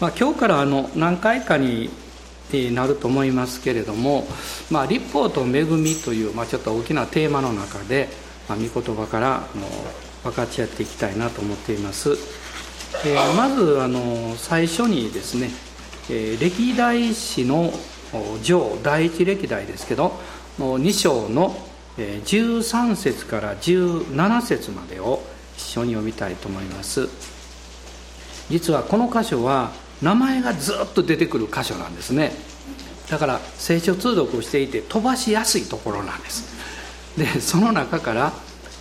まあ、今日からあの何回かになると思いますけれども、まあ、立法と恵みという、まあ、ちょっと大きなテーマの中で、まあ、御言葉からあの分かち合っていきたいなと思っています。えー、まずあの最初にですね、えー、歴代史の上第一歴代ですけど2章の13節から17節までを一緒に読みたいと思います実はこの箇所は名前がずっと出てくる箇所なんですね。だから聖書通読をしていて飛ばしやすいところなんです。でその中から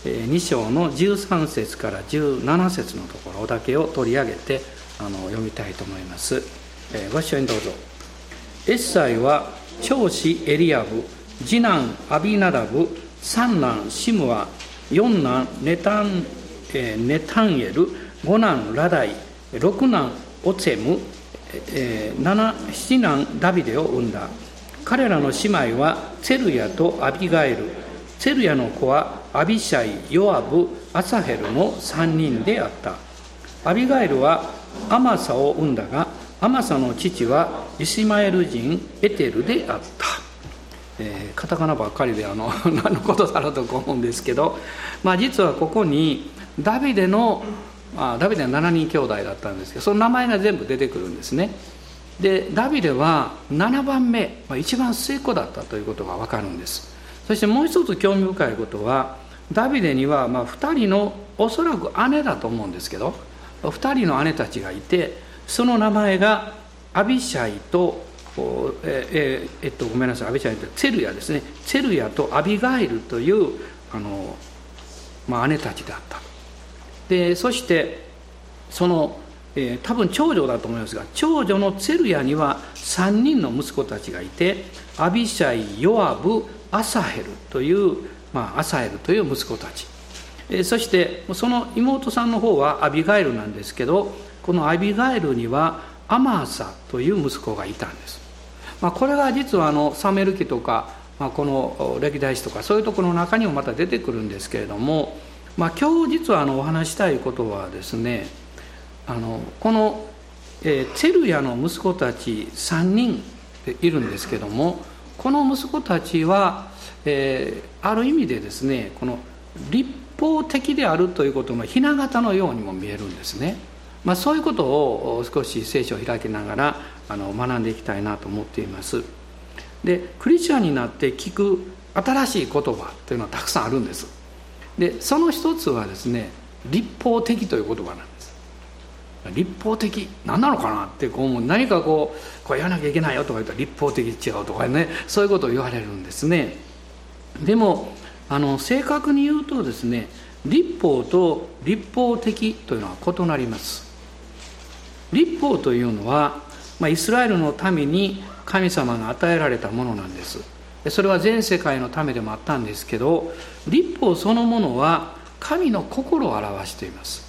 2章の13節から17節のところだけを取り上げてあの読みたいと思います、えご一緒にどうぞ。エッサイは長子エリアブ次男アビナダブ三男シムは四男ネタン,、えー、ネタンエル五男ラダイ六男オツェム、えー、七男ダビデを生んだ。彼らの姉妹はツェルヤとアビガエル。ツェルヤの子はアビシャイヨアブアサヘルの三人であった。アビガエルはアマサを生んだがアマサの父はイシマエル人エテルであった、えー、カタカナばっかりであの 何のことだろうと思うんですけど、まあ、実はここにダビデのまあダビデは7人兄弟だったんですけどその名前が全部出てくるんですね。でダビデは7番目、まあ、一番末っ子だったということが分かるんです。そしてもう一つ興味深いことはダビデにはまあ2人のおそらく姉だと思うんですけど2人の姉たちがいてその名前がアビシャイとえええっと、ごめんなさいアビシャイとツェルヤですね。ツェルヤとアビガイルというあの、まあ、姉たちであった。でそしてその、えー、多分長女だと思いますが長女のツェルヤには3人の息子たちがいてアビシャイヨアブアサヘルという、まあ、アサヘルという息子たち、えー、そしてその妹さんの方はアビガイルなんですけどこのアビガエルにはアマーサという息子がいたんです、まあ、これが実はあのサメル記とか、まあ、この歴代史とかそういうところの中にもまた出てくるんですけれども、まあ、今日実はあのお話したいことはですねあのこの、えー、ツェルヤの息子たち3人いるんですけどもこの息子たちは、えー、ある意味でですねこの立法的であるということのひな形のようにも見えるんですね。まあ、そういうことを少し聖書を開きながらあの学んでいきたいなと思っていますでクリスチャンになって聞く新しい言葉というのはたくさんあるんですでその一つはですね立法的という言葉なんです。立法的何なのかなってこう何かこうこうやらなきゃいけないよとか言ったら立法的違うとかねそういうことを言われるんですね。でもあの正確に言うとですね立法と立法的というのは異なります。立法というのは、まあ、イスラエルのために神様が与えられたものなんです。それは全世界のためでもあったんですけど立法そのものは神の心を表しています。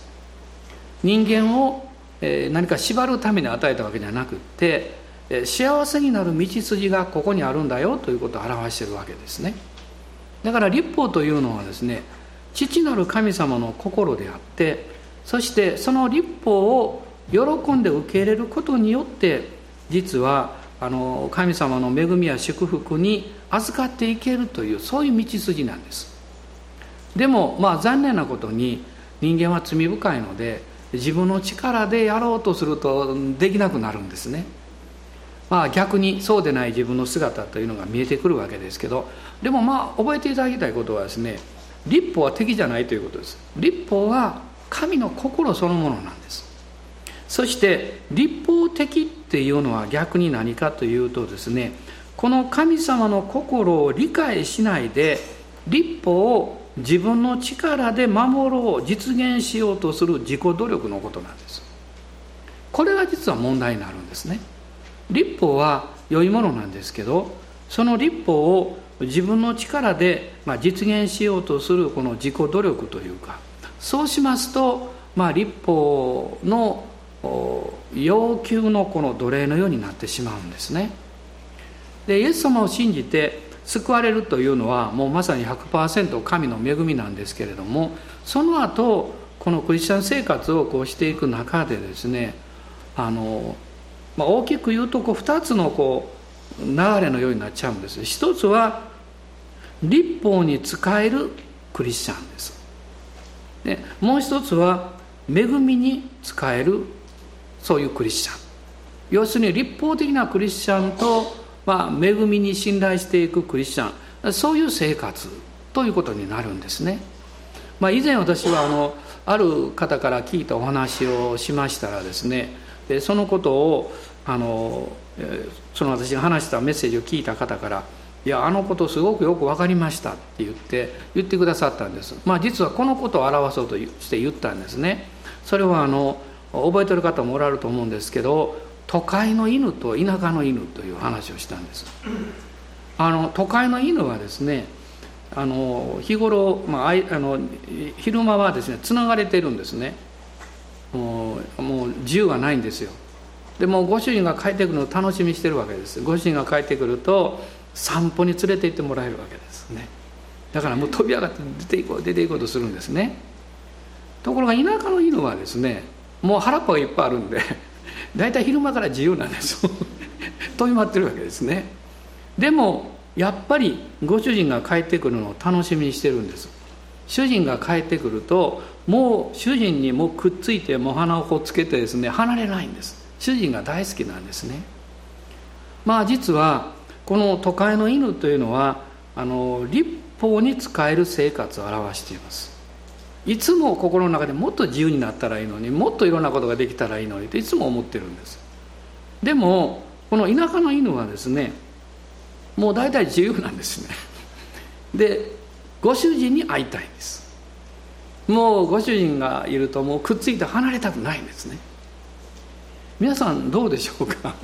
人間を何か縛るために与えたわけじゃなくって幸せになる道筋がここにあるんだよということを表しているわけですね。だから立法というのはですね父なる神様の心であってそしてその立法を喜んで受け入れることによって実はあの神様の恵みや祝福に預かっていけるというそういう道筋なんです。でもまあ残念なことに人間は罪深いので自分の力でやろうとするとできなくなるんですね。まあ逆にそうでない自分の姿というのが見えてくるわけですけどでもまあ覚えていただきたいことはですね立法は敵じゃないということです。立法は神の心そのものなんです。そして立法的っていうのは逆に何かというとですねこの神様の心を理解しないで立法を自分の力で守ろう実現しようとする自己努力のことなんです。これが実は問題になるんですね。立法は良いものなんですけどその立法を自分の力で実現しようとするこの自己努力というかそうしますと、まあ、立法の要求のこの奴隷のようになってしまうんですね。でイエス様を信じて救われるというのはもうまさに100%神の恵みなんですけれどもその後このクリスチャン生活をこうしていく中でですねあのまあ、大きく言うとこう2つのこう流れのようになっちゃうんです。一つは立法に使えるクリスチャンです。でもう一つは恵みに使えるそういうクリスチャン。要するに立法的なクリスチャンと、まあ、恵みに信頼していくクリスチャン。そういう生活ということになるんですね、まあ、以前私はあのある方から聞いたお話をしましたらですねでそのことをあのその私が話したメッセージを聞いた方から「いやあのことすごくよく分かりました」って言って言ってくださったんです。まあ実はこのことを表そうとして言ったんですね。それはあの覚えてる方もおられると思うんですけど都会の犬と田舎の犬という話をしたんです。あの都会の犬はですねあの日頃、まあ、あの昼間はですねつながれてるんですね。もうもう自由はないんですよ。でもご主人が帰ってくるのを楽しみにしてるわけです。ご主人が帰ってくると散歩に連れて行ってもらえるわけですね。だからもう飛び上がって出ていこう出ていこうとするんですね。ところが田舎の犬はですねもう腹っぱがいっぱいあるんで大体昼間から自由なんです。飛び回ってるわけですね。でもやっぱりご主人が帰ってくるのを楽しみにしてるんです。主人が帰ってくるともう主人にもくっついてもう鼻をほっつけてですね離れないんです。主人が大好きなんですね。まあ実はこの都会の犬というのはあの立法に使える生活を表しています。いつも心の中でもっと自由になったらいいのにもっといろんなことができたらいいのにっていつも思ってるんです。でもこの田舎の犬はですねもう大体自由なんですね。でご主人に会いたいんです。もうご主人がいるともうくっついて離れたくないんですね。皆さんどうでしょうか？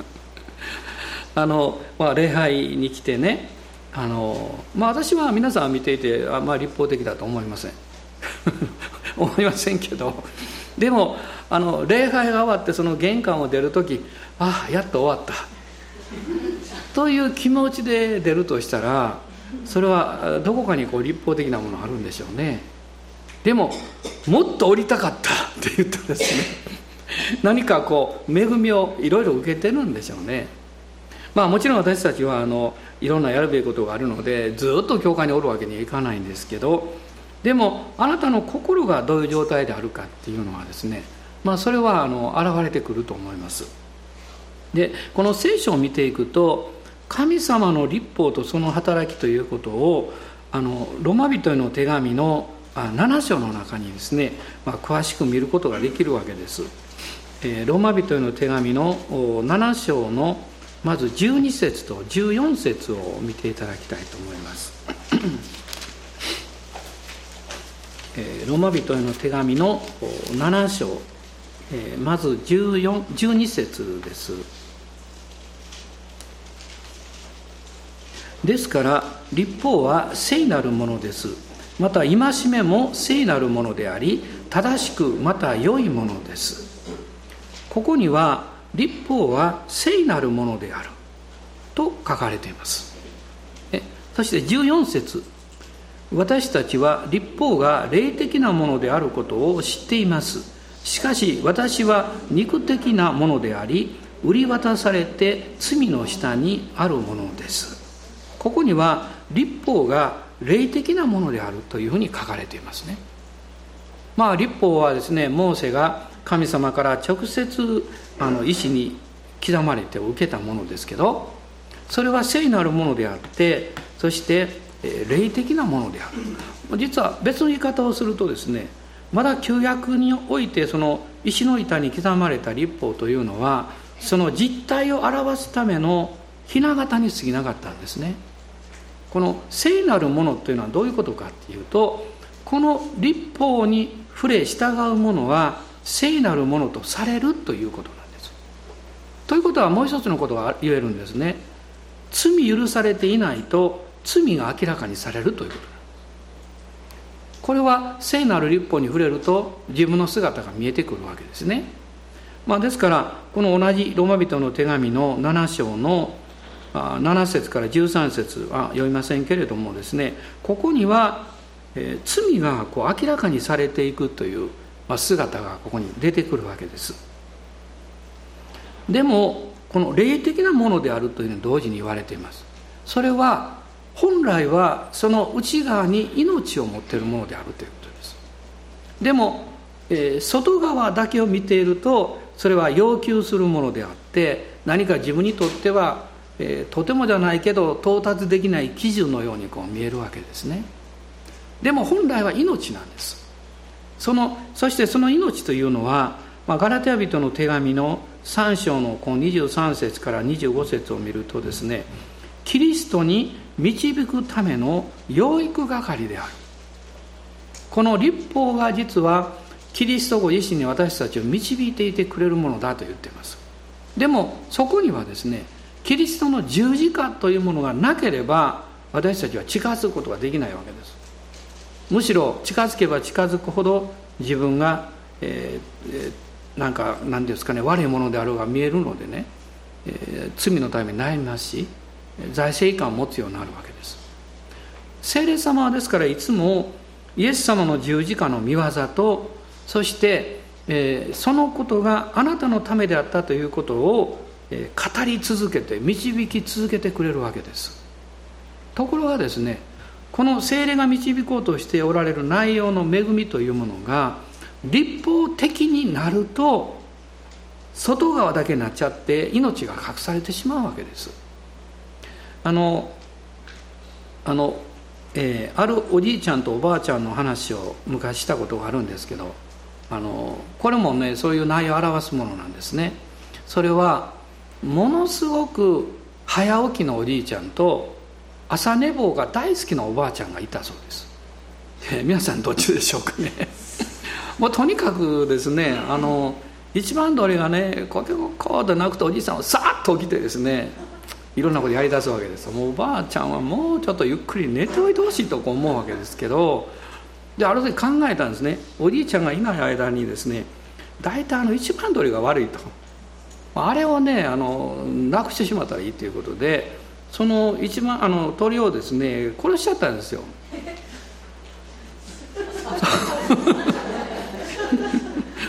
あの、まあ、礼拝に来てねあの、まあ、私は皆さん見ていてあまり立法的だと思いません。思いませんけど。でもあの礼拝が終わってその玄関を出る時ああやっと終わったという気持ちで出るとしたらそれはどこかにこう立法的なものあるんでしょうね。でももっと降りたかった って言ったんですね。何かこう恵みをいろいろ受けてるんでしょうね。まあもちろん私たちはあのいろんなやるべきことがあるのでずっと教会におるわけにはいかないんですけどでもあなたの心がどういう状態であるかっていうのはですねまあそれはあの現れてくると思います。でこの聖書を見ていくと神様の立法とその働きということをあのロマ人への手紙の7章の中にですね、まあ、詳しく見ることができるわけです、えー、ローマ人への手紙の7章のまず12節と14節を見ていただきたいと思います。ローマ人への手紙の7章。まず14 12節です。ですから立法は聖なるものです。また戒めも聖なるものであり正しくまた良いものです。ここには立法は聖なるものであると書かれています。そして14節。私たちは立法が霊的なものであることを知っています。しかし私は肉的なものであり売り渡されて罪の下にあるものです。ここには立法が霊的なものであるというふうに書かれていますね。まあ立法はですねモーセが神様から直接あの意志に刻まれて受けたものですけどそれは聖なるものであってそして霊的なものである。実は別の言い方をするとですねまだ旧約においてその石の板に刻まれた立法というのはその実態を表すための雛形に過ぎなかったんですね。この聖なるものというのはどういうことかっていうとこの立法に触れ従うものは聖なるものとされるということなんです。ということはもう一つのことが言えるんですね。罪許されていないと罪が明らかにされるということこれは聖なる立法に触れると自分の姿が見えてくるわけですね、まあ、ですからこの同じローマ人の手紙の7章の7節から13節は読みませんけれどもですねここには、え、罪がこう明らかにされていくという、ま、姿がここに出てくるわけです。でもこの霊的なものであるというのに同時に言われています。それは本来はその内側に命を持っているものであるということです。でも、えー、外側だけを見ているとそれは要求するものであって何か自分にとっては、えー、とてもじゃないけど到達できない基準のようにこう見えるわけですね。でも本来は命なんです。そのそしてその命というのは、まあ、ガラテヤ人の手紙の3章のこの23節から25節を見るとですねキリストに導くための養育係である。この立法が実はキリストご自身に私たちを導いていてくれるものだと言っています。でもそこにはですねキリストの十字架というものがなければ私たちは近づくことができないわけです。むしろ近づけば近づくほど自分が、えー、なんか何ですかね悪いものであるが見えるのでね、えー、罪のために悩みますし財政感を持つようになるわけです。聖霊様はですからいつもイエス様の十字架の見業とそして、えー、そのことがあなたのためであったということを、えー、語り続けて導き続けてくれるわけです。ところがですねこの精霊が導こうとしておられる内容の恵みというものが立法的になると外側だけになっちゃって命が隠されてしまうわけです。あのあの、えー、あるおじいちゃんとおばあちゃんの話を昔したことがあるんですけどあのこれもねそういう内容を表すものなんですね。それはものすごく早起きのおじいちゃんと朝寝坊が大好きなおばあちゃんがいたそうです、えー、皆さんどっちでしょうかね。もうとにかくですねあの一番鳥がねこうこうでなくておじいさんはさっと起きてですねいろんなことやりだすわけですもうおばあちゃんはもうちょっとゆっくり寝ておいてほしいと思うわけですけどである時考えたんですね。おじいちゃんがいない間にですね大体あの一番鳥が悪いと。あれをねあのなくしてしまったらいいということでその一番あの鳥をですね殺しちゃったんですよ。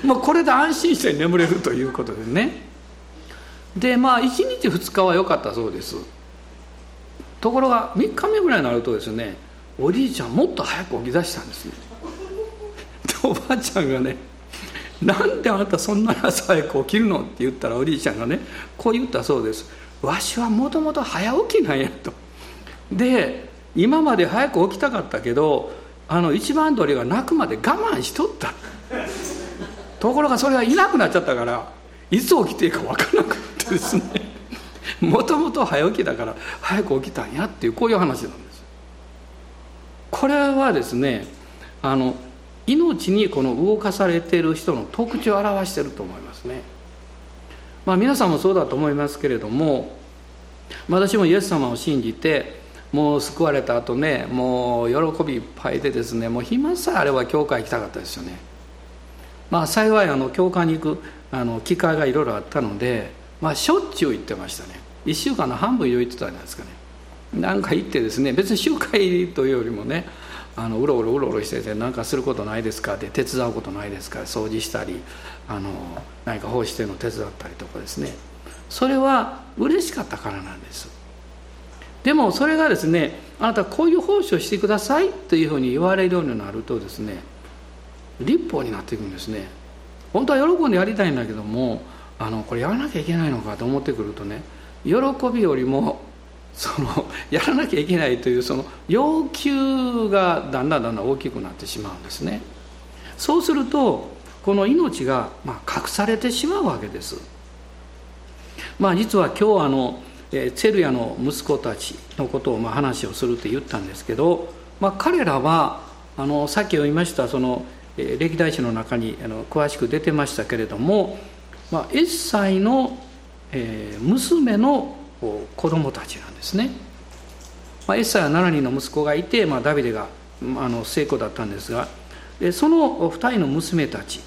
もうこれで安心して眠れるということでね。でまあ1日2日は良かったそうです。ところが3日目ぐらいになるとですねおじいちゃんもっと早く起き出したんですね。でおばあちゃんがね「なんであなたそんな朝早く起きるの?」って言ったらおじいちゃんがねこう言ったそうです「わしはもともと早起きなんや」と。で今まで早く起きたかったけどあの一番鳥が鳴くまで我慢しとった。ところがそれがいなくなっちゃったからいつ起きていいか分からなくてですね。もともと早起きだから早く起きたんやっていうこういう話なんです。これはですねあの命にこの動かされている人の特徴を表していると思いますね。まあ皆さんもそうだと思いますけれども私もイエス様を信じてもう救われた後ねもう喜びいっぱいでですねもう暇さえあれば教会行きたかったですよね。まあ幸いあの教会に行くあの機会がいろいろあったので、まあ、しょっちゅう行ってましたね。1週間の半分以上行ってたんじゃないですかね。なんか行ってですね別に集会というよりもねあのうろうろうろうろしてて何かすることないですかって手伝うことないですか掃除したりあの何か奉仕ての手伝ったりとかですね。それは嬉しかったからなんです。でもそれがですねあなたこういう奉仕をしてくださいというふうに言われるようになるとですね立法になっていくんですね。本当は喜んでやりたいんだけどもあのこれやらなきゃいけないのかと思ってくるとね喜びよりも そのやらなきゃいけないというその要求がだんだんだんだん大きくなってしまうんですね。そうするとこの命がまあ隠されてしまうわけです。まあ実は今日あのツェルヤの息子たちのことをまあ話をするって言ったんですけど、まあ、彼らはあのさっき読みましたその歴代史の中にあの詳しく出てましたけれども、まあ、エッサイの、えー、娘の子供たちなんですね、まあ、エッサイは7人の息子がいて、まあ、ダビデがあの成功だったんですがでその2人の娘たち。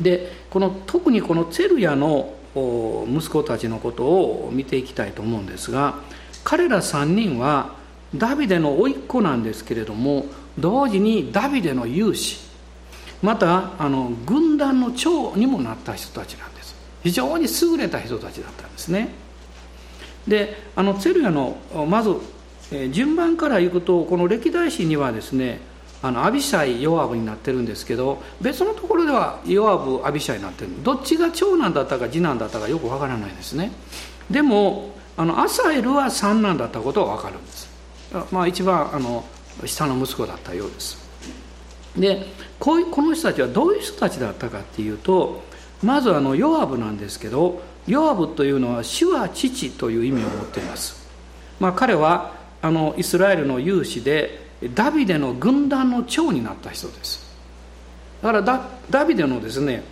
でこの特にこのツェルヤの息子たちのことを見ていきたいと思うんですが彼ら3人はダビデの甥っ子なんですけれども同時にダビデの勇士。またあの軍団の長にもなった人たちなんです。非常に優れた人たちだったんですね。であのツェルヤのまず、え、順番からいくとこの歴代史にはですねあのアビシャイヨアブになってるんですけど別のところではヨアブアビシャイになってる。どっちが長男だったか次男だったかよくわからないですね。でもあのアサエルは三男だったことは分かるんです。まあ一番あの下の息子だったようです。でこういうこの人たちはどういう人たちだったかっていうとまずあのヨアブなんですけどヨアブというのは主は父という意味を持っています、まあ、彼はあのイスラエルの勇士でダビデの軍団の長になった人です。だからダビデのですね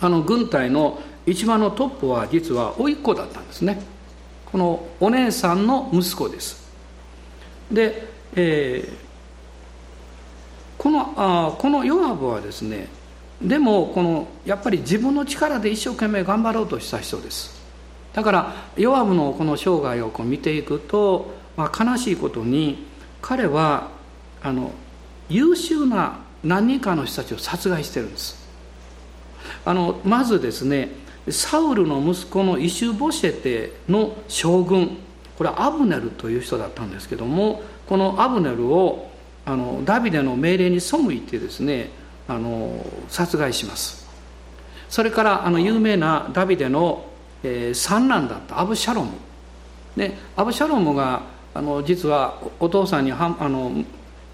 あの軍隊の一番のトップは実は甥っ子だったんですね。このお姉さんの息子です。で、え、このあこのヨアブはですねでもこのやっぱり自分の力で一生懸命頑張ろうとした人です。だからヨアブのこの生涯をこう見ていくと、まあ、悲しいことに彼はあの優秀な何人かの人たちを殺害してるんです。あのまずですねサウルの息子のイシュボシェテの将軍これはアブネルという人だったんですけどもこのアブネルをあのダビデの命令に背いてですねあの殺害します。それからあの有名なダビデの、えー、三男だったアブシャロム。でアブシャロムがあの実はお父さんにはあの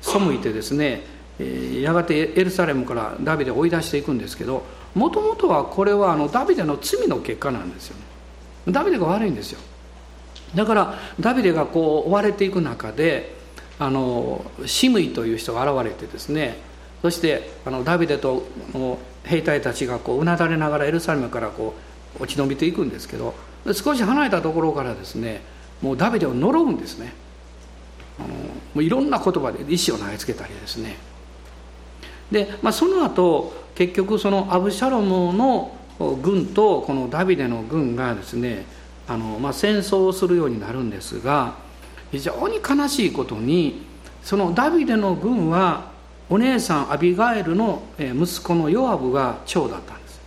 背いてですね、えー、やがてエルサレムからダビデを追い出していくんですけどもともとはこれはあのダビデの罪の結果なんですよね。ダビデが悪いんですよ。だからダビデがこう追われていく中であのシムイという人が現れてですねそしてあのダビデと兵隊たちがこううなだれながらエルサレムからこう落ち延びていくんですけど少し離れたところからですねもうダビデを呪うんですね。あのもういろんな言葉で石を投げつけたりですね。で、まあ、その後結局そのアブシャロムの軍とこのダビデの軍がですねあの、まあ、戦争をするようになるんですが非常に悲しいことにそのダビデの軍はお姉さんアビガエルの息子のヨアブが長だったんです。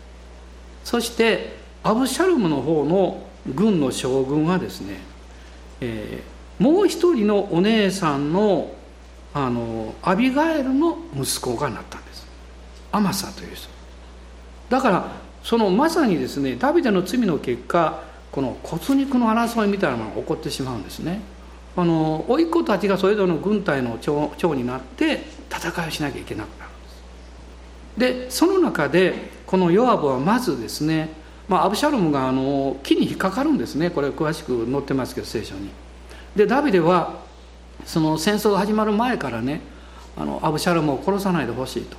そしてアブシャルムの方の軍の将軍はですね、えー、もう一人のお姉さんのあのアビガエルの息子がなったんです。アマサという人。だからそのまさにですねダビデの罪の結果この骨肉の争いみたいなものが起こってしまうんですね。あの甥っ子たちがそれぞれの軍隊の長長になって戦いをしなきゃいけなくなるんです。でその中でこのヨアブはまずですね、まあ、アブシャロムがあの木に引っかかるんですね。これ詳しく載ってますけど聖書に。でダビデはその戦争が始まる前からねあのアブシャロムを殺さないでほしいと、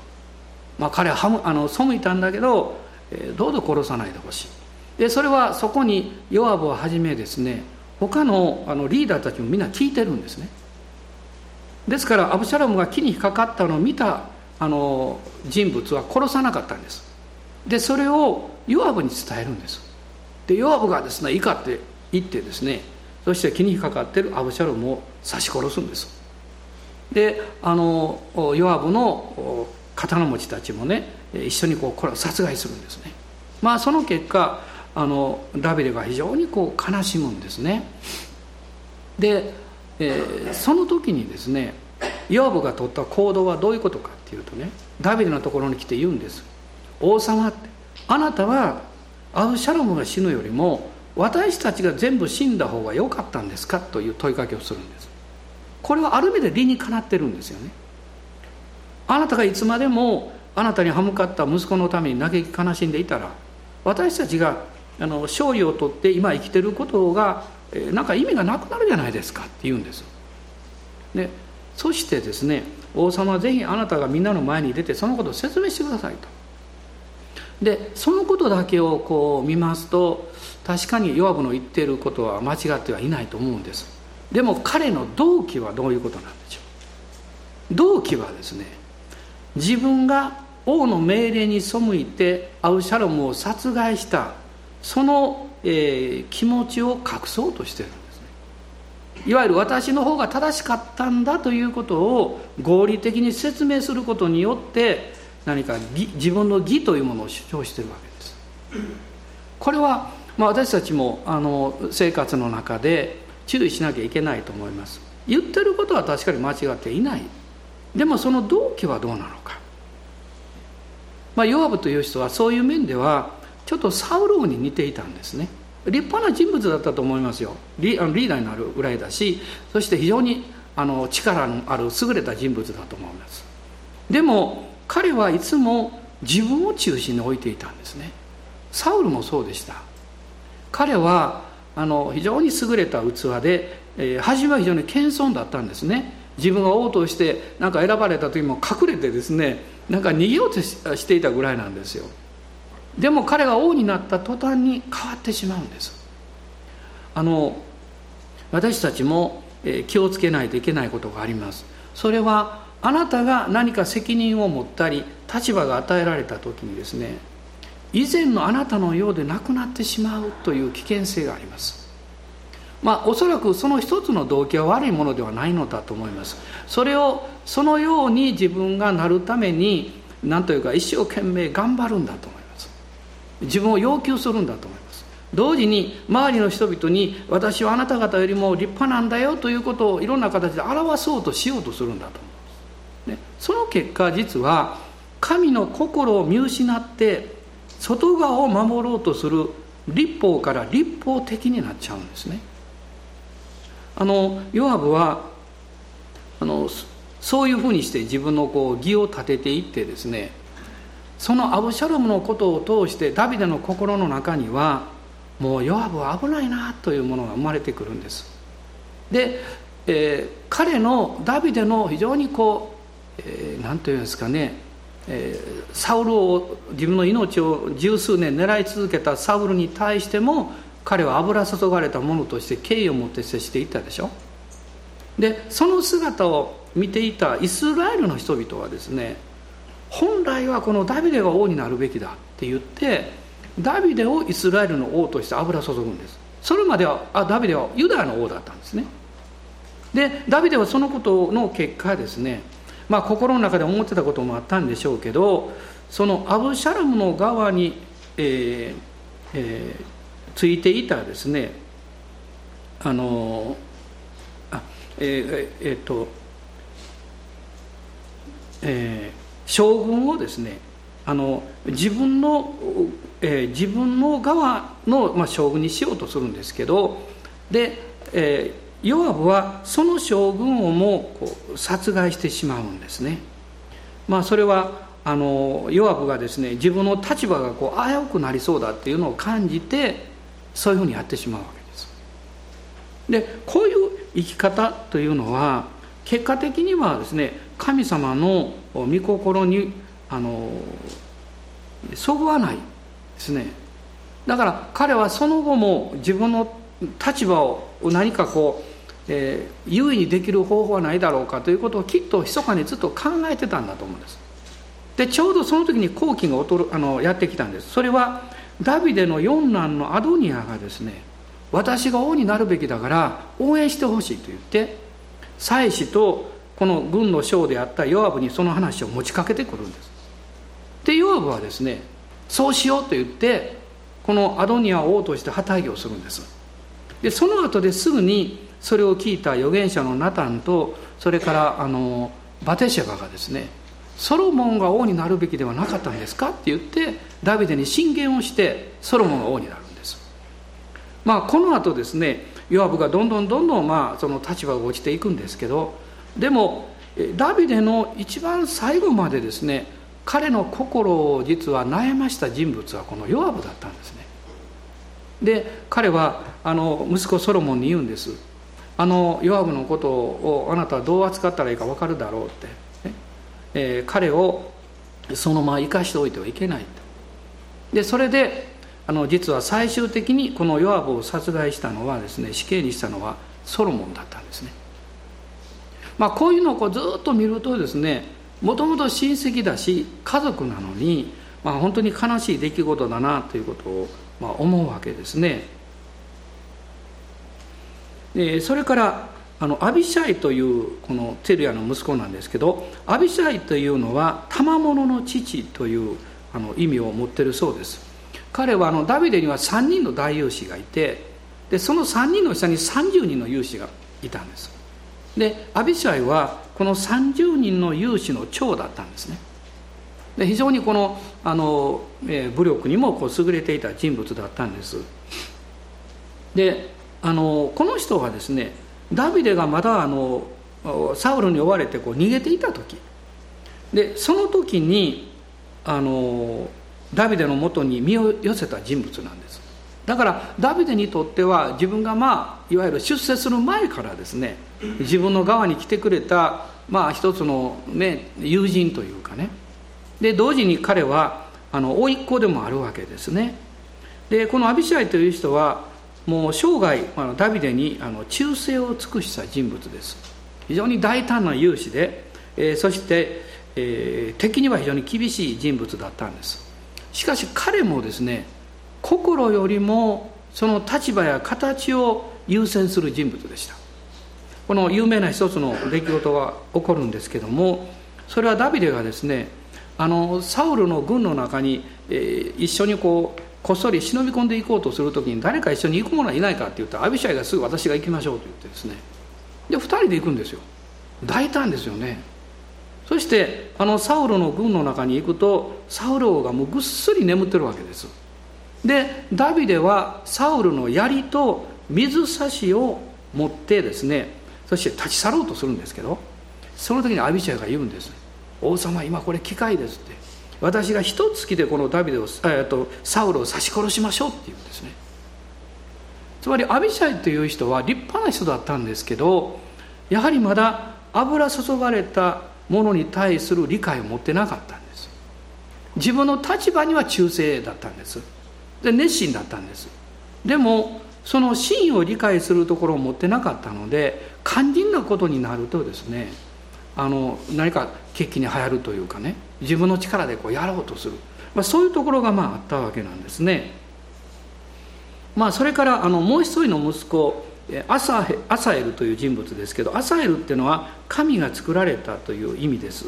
まあ、彼ははむあの背いたんだけど、えー、どうぞ殺さないでほしい。でそれはそこにヨアブをはじめですね他のあのリーダーたちもみんな聞いてるんですね。ですからアブシャロムが木に引っかかったのを見たあの人物は殺さなかったんです。でそれをヨアブに伝えるんです。でヨアブがですね怒って言ってですねそして木に引っかかってるアブシャロムを刺し殺すんです。であのヨアブの刀持ちたちもね一緒にこう殺害するんですね。まあその結果あのダビデが非常にこう悲しむんですね。で、えー、その時にですねヨーブが取った行動はどういうことかっていうとねダビデのところに来て言うんです。王様って。あなたはアブシャロムが死ぬよりも私たちが全部死んだ方が良かったんですか？という問いかけをするんです。これはある意味で理にかなってるんですよね。あなたがいつまでもあなたに歯向かった息子のために嘆き悲しんでいたら私たちがあの勝利を取って今生きてることがなんか意味がなくなるじゃないですかって言うんですでそしてですね王様はぜひあなたがみんなの前に出てそのことを説明してくださいと。でそのことだけをこう見ますと確かにヨアブの言っていることは間違ってはいないと思うんです。でも彼の動機はどういうことなんでしょう。動機はですね自分が王の命令に背いてアウシャロムを殺害したその、えー、気持ちを隠そうとしてるんですね。いわゆる私の方が正しかったんだということを合理的に説明することによって何か自分の義というものを主張してるわけです。これは、まあ、私たちもあの生活の中で注意しなきゃいけないと思います。言ってることは確かに間違っていない。でもその動機はどうなのか。まあ、ヨアブという人はそういう面ではちょっとサウル王に似ていたんですね。立派な人物だったと思いますよ。リあのリーダーになるぐらいだしそして非常にあの力のある優れた人物だと思います。でも彼はいつも自分を中心に置いていたんですね。サウルもそうでした。彼はあの非常に優れた器で、えー、初めは非常に謙遜だったんですね。自分が王として何か選ばれた時も隠れてですねなんか逃げようとしていたぐらいなんですよ。でも彼が王になった途端に変わってしまうんです。あの私たちも気をつけないといけないことがあります。それはあなたが何か責任を持ったり立場が与えられた時にですね以前のあなたのようでなくなってしまうという危険性があります。まあおそらくその一つの動機は悪いものではないのだと思います。それをそのように自分がなるために何というか一生懸命頑張るんだと思います。自分を要求するんだと思います。同時に周りの人々に私はあなた方よりも立派なんだよということをいろんな形で表そうとしようとするんだと思います、ね、その結果実は神の心を見失って外側を守ろうとする立法から立法的になっちゃうんですね。あのヨアブはあのそういうふうにして自分のこう義を立てていってですねそのアブシャロムのことを通してダビデの心の中にはもうヨアブは危ないなというものが生まれてくるんです。で、えー、彼のダビデの非常にこう何、えー、て言うんですかね、えー、サウルを自分の命を十数年狙い続けたサウルに対しても彼は油注がれたものとして敬意を持って接していたでしょ。でその姿を見ていたイスラエルの人々はですね本来はこのダビデが王になるべきだって言ってダビデをイスラエルの王として油注ぐんです。それまではあダビデはユダヤの王だったんですね。でダビデはそのことの結果ですねまあ心の中で思ってたこともあったんでしょうけどそのアブシャラムの側に、えーえー、ついていたですねあのあえー、えー、っと、えー、将軍をですねあの自分の、えー、自分の側の、まあ、将軍にしようとするんですけどで、えー、ヨアブはその将軍をもこう殺害してしまうんですね。まあ、それはあのヨアブがですね自分の立場がこう危うくなりそうだっていうのを感じてそういうふうにやってしまうわけです。でこういう生き方というのは結果的にはですね神様の御心にあのそぐわないですね。だから彼はその後も自分の立場を何かこう、えー、優位にできる方法はないだろうかということをきっと密かにずっと考えてたんだと思うんです。でちょうどその時に好機がるあのやってきたんです。それはダビデの四男のアドニアがですね私が王になるべきだから応援してほしいと言って妻子とこの軍の将であったヨアブにその話を持ちかけてくるんです。でヨアブはですねそうしようと言ってこのアドニアを王として旗揚げをするんです。でその後ですぐにそれを聞いた預言者のナタンとそれからあのバテシェバがですねソロモンが王になるべきではなかったんですかって言ってダビデに進言をしてソロモンが王になるんです。まあ、この後ですねヨアブがどんどんどんどんまあその立場が落ちていくんですけどでもダビデの一番最後までですね彼の心を実は悩ました人物はこのヨアブだったんですね。で彼はあの息子ソロモンに言うんです。あのヨアブのことをあなたはどう扱ったらいいか分かるだろうって、ね。えー、彼をそのまま生かしておいてはいけないでそれであの実は最終的にこのヨアブを殺害したのはですね死刑にしたのはソロモンだったんですね。まあ、こういうのをこうずっと見るとですねもともと親戚だし家族なのに、まあ、本当に悲しい出来事だなということを、まあ、思うわけですね。でそれからあのアビシャイというこのテルヤの息子なんですけどアビシャイというのは賜物の父というあの意味を持ってるそうです。彼はあのダビデには3人の大勇士がいてでその3人の下に30人の勇士がいたんですでアビシャイはこの30人の勇士の長だったんですね。で非常にこのあの、えー、武力にもこう優れていた人物だったんです。であのこの人はですねダビデがまだあのサウルに追われてこう逃げていた時。でその時にあのダビデのもとに身を寄せた人物なんです。だからダビデにとっては自分がまあいわゆる出世する前からですね自分の側に来てくれたまあ一つの、ね、友人というかね。で同時に彼はあの甥っ子でもあるわけですね。でこのアビシャイという人はもう生涯あのダビデにあの忠誠を尽くした人物です。非常に大胆な勇士で、えー、そして、えー、敵には非常に厳しい人物だったんです。しかし彼もですね心よりもその立場や形を優先する人物でした。この有名な一つの出来事が起こるんですけどもそれはダビデがですねあのサウルの軍の中に、えー、一緒にこうこっそり忍び込んでいこうとする時に誰か一緒に行く者はいないかって言ったらアビシャイがすぐ私が行きましょうと言ってですね。で2人で行くんですよ。大胆ですよね。そしてあのサウルの軍の中に行くとサウル王がもうぐっすり眠ってるわけです。でダビデはサウルの槍と水差しを持ってですねそして立ち去ろうとするんですけどその時にアビシャイが言うんです「王様今これ機会です」って。私が一月でこのダビデを、えっと、サウルを刺し殺しましょうって言うんですね。つまりアビシャイという人は立派な人だったんですけどやはりまだ油注がれたものに対する理解を持ってなかったんです。自分の立場には忠誠だったんです。で熱心だったんです。でもその真意を理解するところを持ってなかったので肝心なことになるとですねあの何か決起に流行るというかね自分の力でこうやろうとする、まあ、そういうところがまああったわけなんですね。まあそれからあのもう一人の息子アサアサエルという人物ですけどアサエルっていうのは神が作られたという意味です。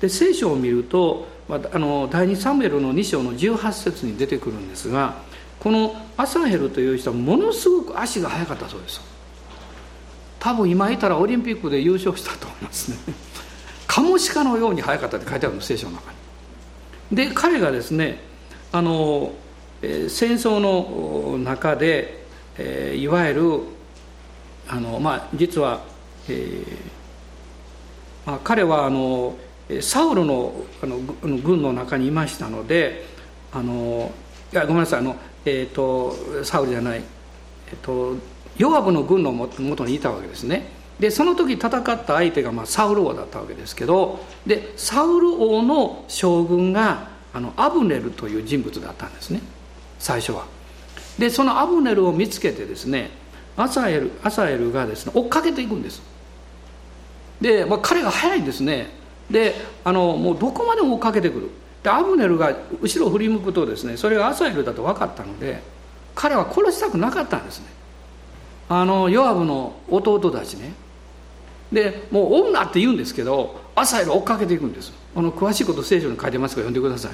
で聖書を見るとあの第2サムエルの2章の18節に出てくるんですがこのアサヘルという人はものすごく足が速かったそうです。多分今いたらオリンピックで優勝したと思いますね。カモシカのように速かったって書いてあるの聖書の中に。で彼がですねあの、戦争の中で、えー、いわゆるあのまあ実は、えーまあ、彼はあのサウルのあの軍の中にいましたのであのいやごめんなさいあの、えーと、サウルじゃない、えーと、ヨアブの軍のもとにいたわけですね。でその時戦った相手が、まあ、サウル王だったわけですけどでサウル王の将軍があのアブネルという人物だったんですね。最初は。でそのアブネルを見つけてですねアサエルアサエルがですね追っかけていくんです。で、まあ、彼が速いんですね。であのもうどこまでも追っかけてくる。でアブネルが後ろを振り向くとですねそれがアサエルだと分かったので彼は殺したくなかったんですね。あのヨアブの弟たちね。でもう追うなって言うんですけどアサエル追っかけていくんです。あの詳しいこと聖書に書いてますから読んでください。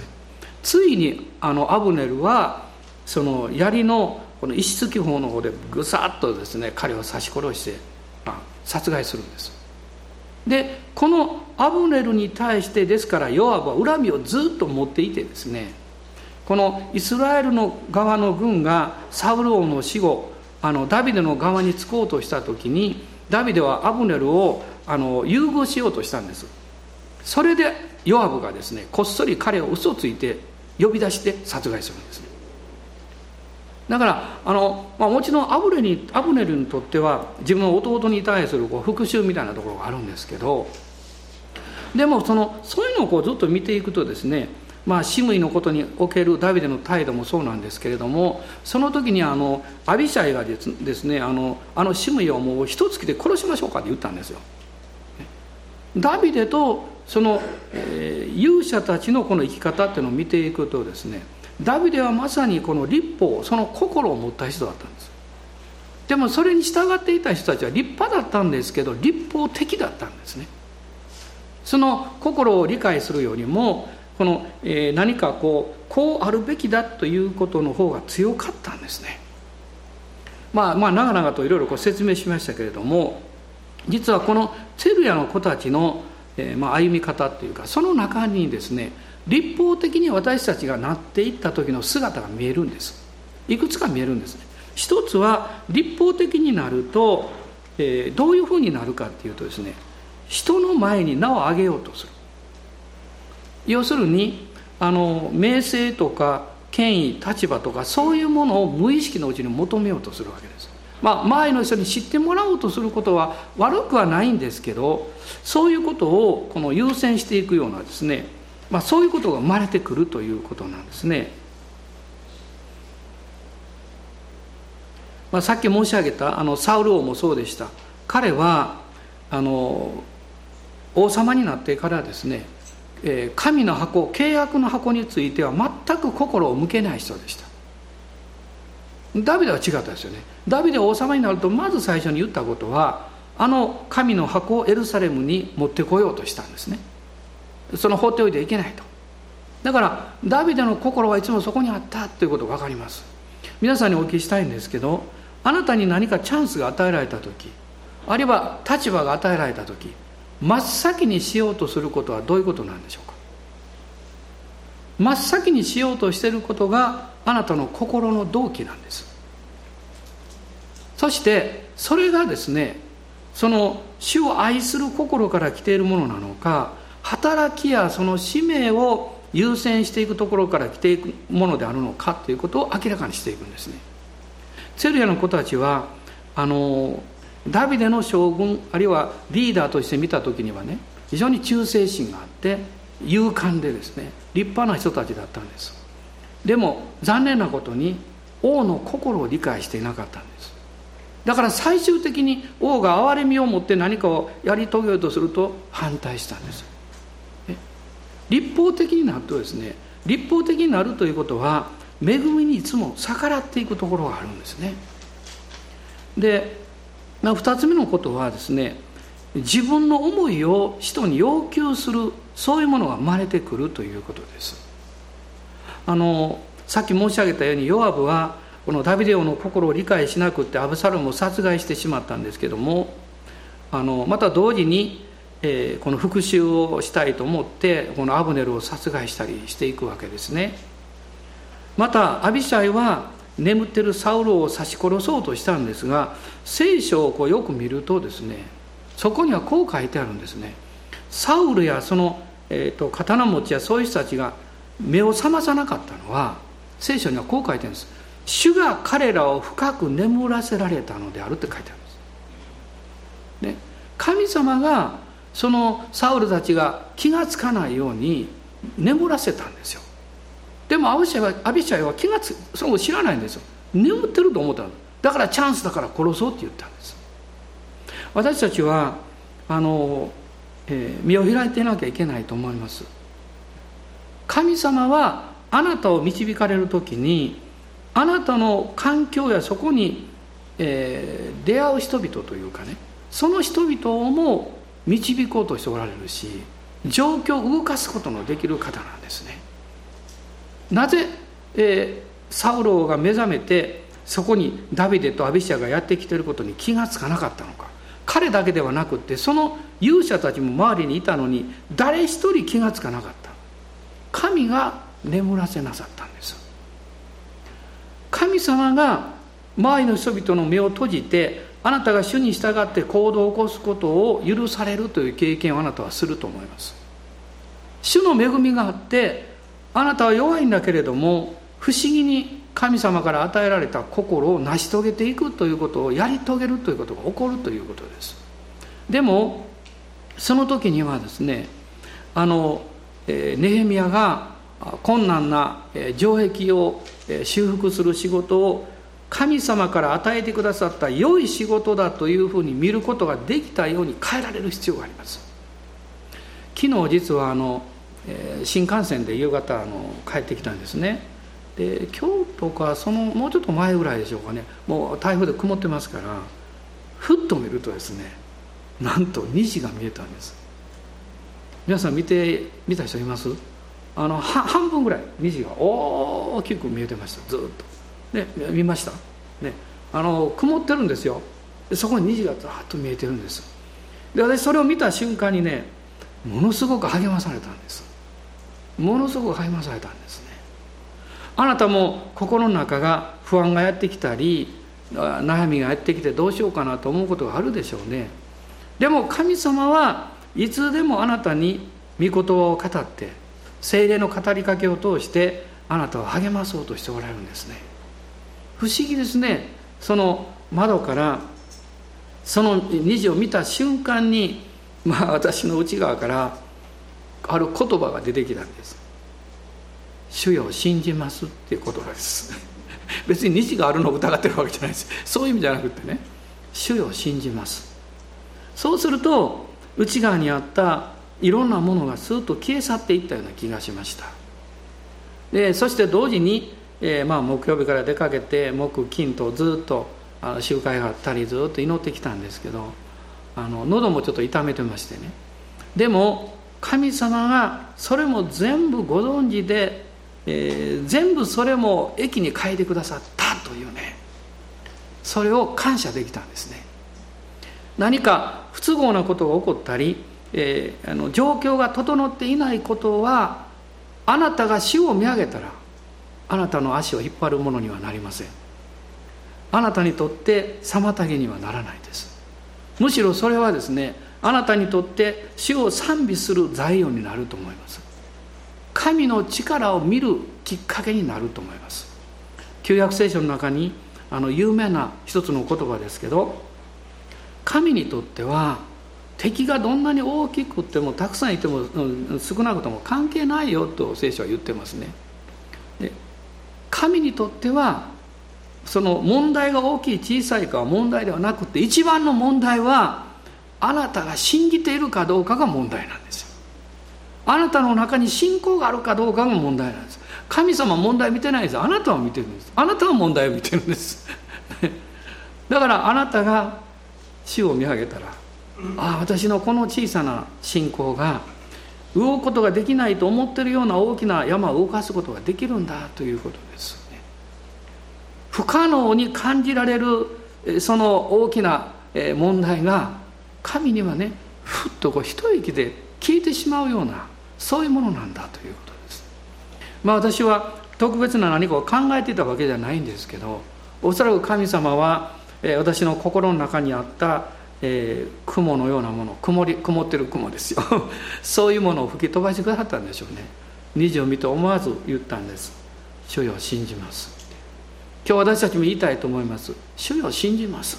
ついにあのアブネルはその槍のこの石突き砲の方でぐさっとですね彼を刺し殺して、まあ、殺害するんです。でこのアブネルに対してですからヨアブは恨みをずっと持っていてですねこのイスラエルの側の軍がサウル王の死後あのダビデの側につこうとした時にダビデはアブネルをあの優遇しようとしたんです。それでヨアブがですねこっそり彼を嘘ついて呼び出して殺害するんですね。だからあの、まあ、もちろんアブレにアブネルにとっては自分の弟に対するこう復讐みたいなところがあるんですけどでもそのそういうのをこうずっと見ていくとですねまあ、シムイのことにおけるダビデの態度もそうなんですけれどもその時にあのアビシャイがですねあのあのシムイをもう一月で殺しましょうかって言ったんですよ。ダビデとその、えー、勇者たちのこの生き方っていうのを見ていくとですねダビデはまさにこの立法その心を持った人だったんです。でもそれに従っていた人たちは立派だったんですけど立法的だったんですね。その心を理解するよりもこの、えー、何かこうこうあるべきだということの方が強かったんですね。まあまあ長々といろいろ説明しましたけれども実はこのツェルヤの子たちの、えー、まあ、歩み方っていうかその中にですね立法的に私たちがなっていった時の姿が見えるんです。いくつか見えるんですね。一つは立法的になると、えー、どういうふうになるかっていうとですね人の前に名を上げようとする。要するにあの名声とか権威立場とかそういうものを無意識のうちに求めようとするわけです。まあ周りの人に知ってもらおうとすることは悪くはないんですけどそういうことをこの優先していくようなですね、まあ、そういうことが生まれてくるということなんですね、まあ、さっき申し上げたあのサウル王もそうでした。彼はあの王様になってからですねえ神の箱契約の箱については全く心を向けない人でした。ダビデは違ったですよね。ダビデ王様になるとまず最初に言ったことはあの神の箱をエルサレムに持ってこようとしたんですね。その放っておいてはいけないと。だからダビデの心はいつもそこにあった。ということが分かります。皆さんにお聞きしたいんですけどあなたに何かチャンスが与えられた時あるいは立場が与えられた時真っ先にしようとすることはどういうことなんでしょうか？真っ先にしようとしていることがあなたの心の動機なんです。そしてそれがですねその主を愛する心から来ているものなのか働きやその使命を優先していくところから来ていくものであるのかということを明らかにしていくんですね。セルヤの子たちはあのダビデの将軍あるいはリーダーとして見た時にはね非常に忠誠心があって勇敢でですね立派な人たちだったんです。でも残念なことに王の心を理解していなかったんです。だから最終的に王が憐れみを持って何かをやり遂げようとすると反対したんです。立法的になるとですね立法的になるということは恵みにいつも逆らっていくところがあるんですね。でまあ2つ目のことはですね自分の思いを人に要求するそういうものが生まれてくるということです。あのさっき申し上げたようにヨアブはこのダビデオの心を理解しなくってアブサロムを殺害してしまったんですけどもあのまた同時に、えー、この復讐をしたいと思ってこのアブネルを殺害したりしていくわけですね。またアビシャイは眠ってるサウロを刺し殺そうとしたんですが聖書をこうよく見るとですねそこにはこう書いてあるんですね。サウルやその、えーと、刀持ちやそういう人たちが目を覚まさなかったのは聖書にはこう書いてあるんです。主が彼らを深く眠らせられたのであるって書いてあるんです、ね、神様がそのサウルたちが気が付かないように眠らせたんですよ。でもアビシャイはアビシャイは気がつその知らないんですよ。眠ってると思ったの。だからチャンスだから殺そうって言ったんです。私たちはあの、えー、身を開いていなきゃいけないと思います。神様はあなたを導かれる時にあなたの環境やそこに、えー、出会う人々というかねその人々をも導こうとしておられるし状況を動かすことのできる方なんですね。なぜ、えー、サウロが目覚めてそこにダビデとアビシャがやってきていることに気が付かなかったのか。彼だけではなくってその勇者たちも周りにいたのに誰一人気が付かなかった。神が眠らせなさったんです。神様が周りの人々の目を閉じてあなたが主に従って行動を起こすことを許されるという経験をあなたはすると思います。主の恵みがあってあなたは弱いんだけれども不思議に神様から与えられた心を成し遂げていくということをやり遂げるということが起こるということです。でもその時にはですねあの、えネヘミヤが困難な城壁を修復する仕事を神様から与えてくださった良い仕事だというふうに見ることができたように変えられる必要があります。昨日実はあの新幹線で夕方あの帰ってきたんですね。で京都かそのもうちょっと前ぐらいでしょうかね。もう台風で曇ってますからふっと見るとですねなんと虹が見えたんです。皆さん見て見た人います？あの半分ぐらい虹が大きく見えてました。ずっと。ね見ました。ね。あの曇ってるんですよ。そこに虹がざっと見えてるんです。で私それを見た瞬間にねものすごく励まされたんです。ものすごく励まされたんですね。あなたも心の中が不安がやってきたり悩みがやってきてどうしようかなと思うことがあるでしょうね。でも神様はいつでもあなたに御言葉を語って精霊の語りかけを通してあなたを励まそうとしておられるんですね。不思議ですね。その窓からその虹を見た瞬間にまあ私の内側からある言葉が出てきたんです「主よ信じます」っていう言葉です。別に虹があるのを疑ってるわけじゃないです。そういう意味じゃなくてね「主よ信じます」そうすると内側にあったいろんなものがスーッと消え去っていったような気がしました。でそして同時に、えー、まあ木曜日から出かけて木金とずっとあの集会があったりずっと祈ってきたんですけどあの喉もちょっと痛めてましてね。でも神様がそれも全部ご存知で、えー、全部それも駅に変えてくださったというねそれを感謝できたんですね。何か不都合なことが起こったり、えー、あの状況が整っていないことはあなたが死を見上げたらあなたの足を引っ張るものにはなりません。あなたにとって妨げにはならないです。むしろそれはですねあなたにとって死を賛美する材料になると思います。神の力を見るきっかけになると思います。旧約聖書の中にあの有名な一つの言葉ですけど神にとっては敵がどんなに大きくてもたくさんいても少なくとも関係ないよと聖書は言ってますね。神にとってはその問題が大きい小さいかは問題ではなくて一番の問題はあなたが信じているかどうかが問題なんですよ。あなたの中に信仰があるかどうかが問題なんです。神様問題見てないです。あなたは見てるんです。あなたは問題を見てるんです。だからあなたが死を見上げたらああ私のこの小さな信仰が動くことができないと思ってるような大きな山を動かすことができるんだということですね。不可能に感じられるその大きな問題が神にはねふっとこう一息で消えてしまうようなそういうものなんだということです。まあ私は特別な何かを考えていたわけじゃないんですけどおそらく神様は私の心の中にあった、えー、雲のようなもの曇り曇ってる雲ですよ。そういうものを吹き飛ばしてくださったんでしょうね。虹を見て思わず言ったんです「主よ信じます」今日私たちも言いたいと思います「主よ信じます」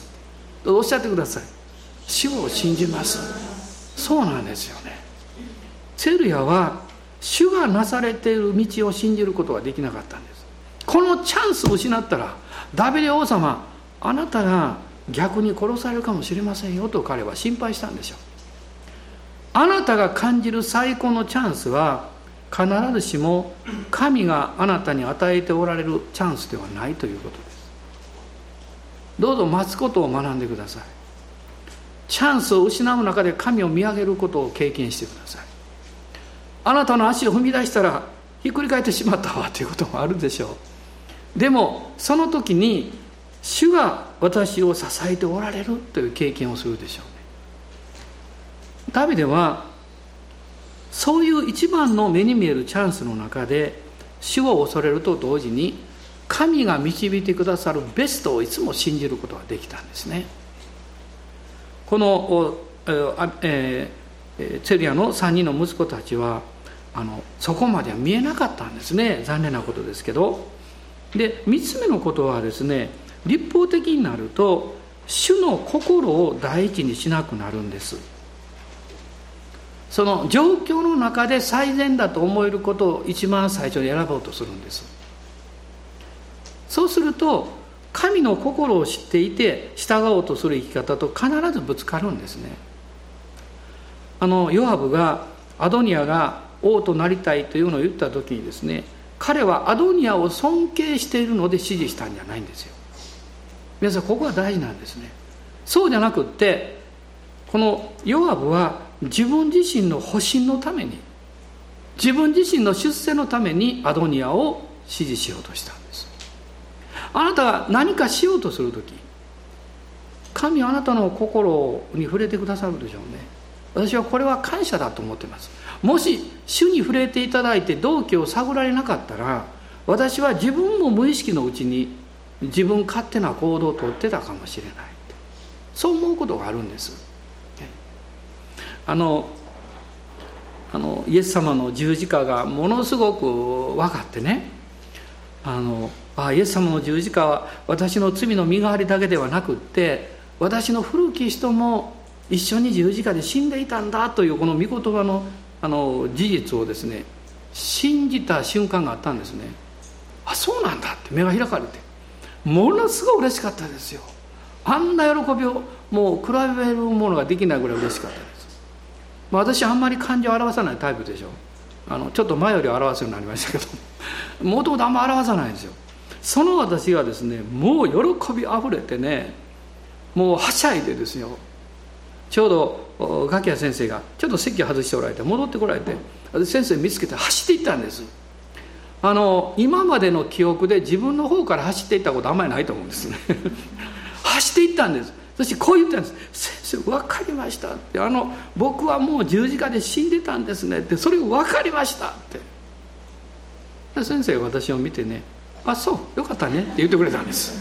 とおっしゃってください「主を信じます」そうなんですよね。セルヤは主がなされている道を信じることはできなかったんです。このチャンスを失ったらダビデ王様あなたが逆に殺されるかもしれませんよと彼は心配したんでしょう。あなたが感じる最高のチャンスは必ずしも神があなたに与えておられるチャンスではないということです。どうぞ待つことを学んでください。チャンスを失う中で神を見上げることを経験してください。あなたの足を踏み出したらひっくり返ってしまったわということもあるでしょう。でもその時に主が私を支えておられるという経験をするでしょうね。ダビデはそういう一番の目に見えるチャンスの中で主を恐れると同時に神が導いてくださるベストをいつも信じることができたんですね。この、えー、ツェリアの3人の息子たちはあのそこまでは見えなかったんですね。残念なことですけど。で3つ目のことはですね立法的になると主の心を第一にしなくなるんです。その状況の中で最善だと思えることを一番最初に選ぼうとするんです。そうすると神の心を知っていて従おうとする生き方と必ずぶつかるんですね。あのヨハブがアドニアが王となりたいというのを言った時にですね彼はアドニアを尊敬しているので支持したんじゃないんですよ。皆さんここが大事なんですね。そうじゃなくってこのヨアブは自分自身の保身のために自分自身の出世のためにアドニアを支持しようとしたんです。あなたが何かしようとする時神あなたの心に触れてくださるでしょうね。私はこれは感謝だと思ってます。もし主に触れていただいて動機を探られなかったら私は自分も無意識のうちに自分勝手な行動をとってたかもしれない。そう思うことがあるんです。あのあのイエス様の十字架がものすごく分かってね。あのあイエス様の十字架は私の罪の身代わりだけではなくって私の古き人も一緒に十字架で死んでいたんだというこの御言葉のあの事実をですね信じた瞬間があったんですね。あそうなんだって目が開かれて。ものすごい嬉しかったですよ。あんな喜びをもう比べるものができないぐらい嬉しかったです。まあ、私あんまり感情を表さないタイプでしょ。あのちょっと前より表すようになりましたけど。もともとあんま表さないんですよ。その私がですねもう喜びあふれてねもうはしゃいでですよ。ちょうどガキヤ先生がちょっと席を外しておられて戻ってこられて先生見つけて走っていったんです。あの今までの記憶で自分の方から走っていったことあんまりないと思うんですね。走っていったんです。そしてこう言ったんです。先生分かりました。ってあの僕はもう十字架で死んでたんですね。ってそれを分かりました。って。先生が私を見てね。あそうよかったね。って言ってくれたんです。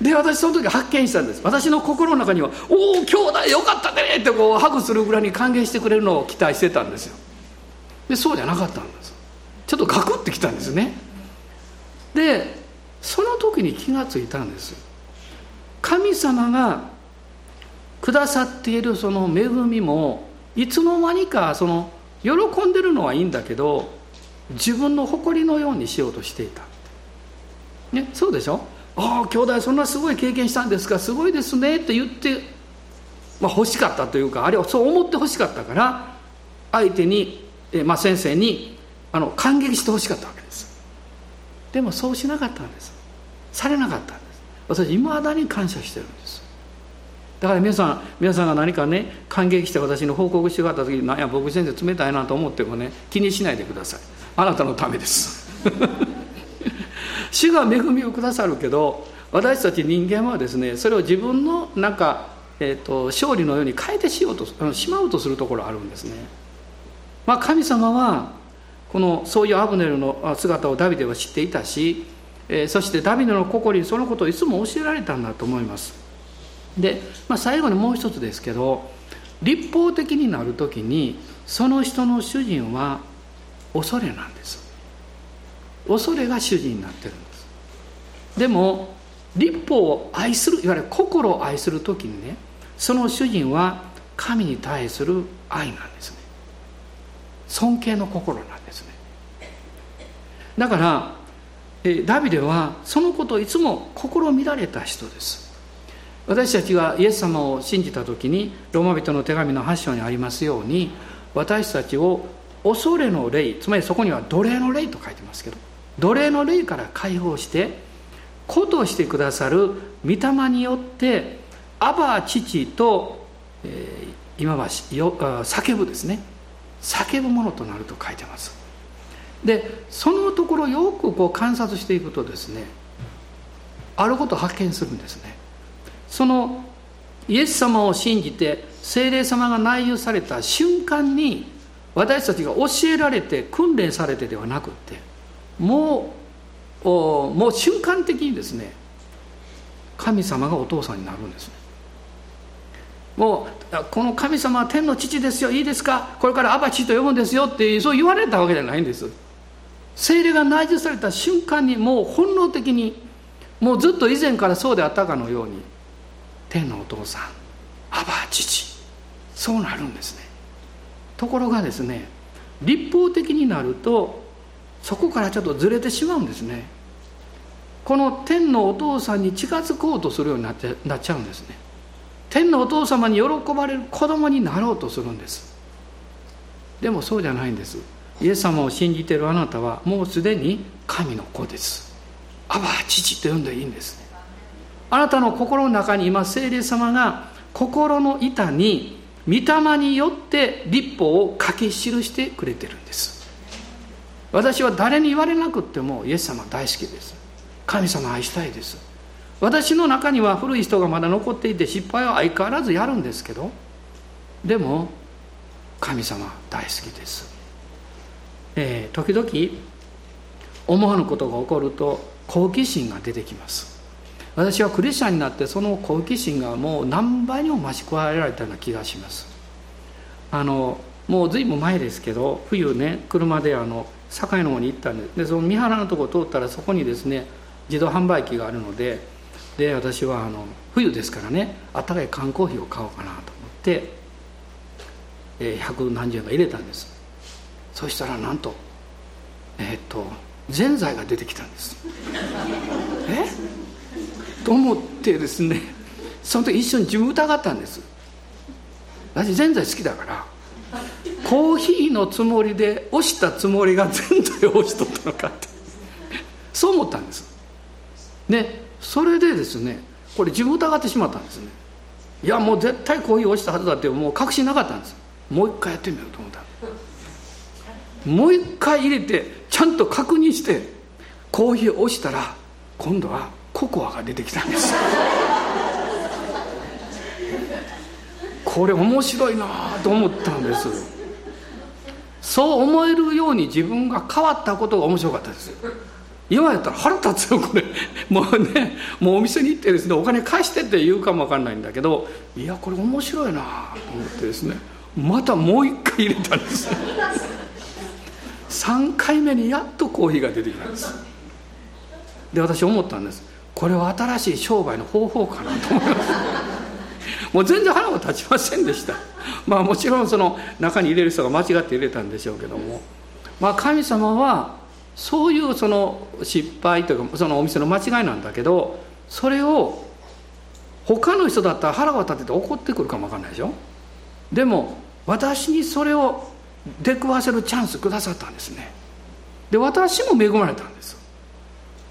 で私その時発見したんです。私の心の中には「おお兄弟よかったね」ってこうハグするぐらいに歓迎してくれるのを期待してたんですよ。でそうじゃなかったんです。ちょっとガクってきたんですね。でその時に気がついたんです。神様がくださっているその恵みもいつの間にかその喜んでるのはいいんだけど自分の誇りのようにしようとしていた、ね、そうでしょ？ああ兄弟そんなすごい経験したんですか。すごいですねって言って、まあ、欲しかったというかあるいはそう思って欲しかったから相手に、えまあ、先生にあの感激して欲しかったわけです。でもそうしなかったんです。されなかったんです。私いまだに感謝してるんです。だから皆さん皆さんが何かね感激して私の報告してくれた時に「なんや僕先生冷たいな」と思ってもね気にしないでください。あなたのためです。主が恵みをくださるけど私たち人間はですねそれを自分のなんか、えーと、勝利のように変えてしようとしまうとするところあるんですね。まあ神様はこのそういうアブネルの姿をダビデは知っていたしえー、そしてダビデの心にそのことをいつも教えられたんだと思います。で、まあ、最後にもう一つですけど立法的になる時にその人の主人は恐れなんです。恐れが主人になってるんです。でも立法を愛するいわゆる心を愛する時にねその主人は神に対する愛なんですね。尊敬の心なんですね。だからダビデはそのことをいつも心乱れた人です。私たちがイエス様を信じた時にローマ人の手紙の8章にありますように私たちを恐れの霊つまりそこには奴隷の霊と書いてますけど奴隷の霊から解放して子としてくださる御霊によってアバ父と、えー、今は叫ぶですね。叫ぶものとなると書いてます。でそのところよくこう観察していくとですねあることを発見するんですね。そのイエス様を信じて精霊様が内有された瞬間に私たちが教えられて訓練されてではなくってもうもう瞬間的にですね神様がお父さんになるんですね。もうこの神様は天の父ですよいいですか？これからアバチと呼ぶんですよってそう言われたわけじゃないんです。精霊が内住された瞬間にもう本能的にもうずっと以前からそうであったかのように天のお父さんアバ父そうなるんですね。ところがですね立法的になるとそこからちょっとずれてしまうんですね。この天のお父さんに近づこうとするようになってなっちゃうんですね。天のお父様に喜ばれる子供になろうとするんです。でもそうじゃないんです。イエス様を信じてるあなたはもうすでに神の子です。アバ父と呼んでいいんです。ねあなたの心の中に今聖霊様が心の板に御霊によって立法を書き記してくれてるんです。私は誰に言われなくってもイエス様大好きです。神様愛したいです。私の中には古い人がまだ残っていて失敗は相変わらずやるんですけどでも神様大好きです、えー、時々思わぬことが起こると好奇心が出てきます。私はクリスチャンになってその好奇心がもう何倍にも増し加えられたような気がします。あのもう随分前ですけど冬ね車であの堺の方に行ったんででその三原のとこ通ったらそこにですね自動販売機があるのでで私はあの冬ですからねあったかい缶コーヒーを買おうかなと思って、えー、百何十円か入れたんです。そしたらなんとえー、っとぜんざいが出てきたんです。え？と思ってですねその時一緒に自分疑ったんです。私ぜんざい好きだからコーヒーのつもりで押したつもりがぜんざいを押しとったのかって。そう思ったんです。でそれでですねこれ自分疑ってしまったんですね。いやもう絶対コーヒー押したはずだってもう確信なかったんです。もう一回やってみようと思った。もう一回入れてちゃんと確認してコーヒー押したら今度はココアが出てきたんです。これ面白いなと思ったんです。そう思えるように自分が変わったことが面白かったです。今やったら腹立つよこれ。もうねもうお店に行ってですねお金貸してって言うかも分かんないんだけどいやこれ面白いなと思ってですねまたもう一回入れたんです。3回目にやっとコーヒーが出てきたんです。で私思ったんです。これは新しい商売の方法かなと思います。もう全然腹も立ちませんでした。まあもちろんその中に入れる人が間違って入れたんでしょうけども。まあ神様はそういうその失敗というかそのお店の間違いなんだけどそれを他の人だったら腹が立てて怒ってくるかもわかんないでしょ？でも私にそれを出くわせるチャンスくださったんですね。で私も恵まれたんです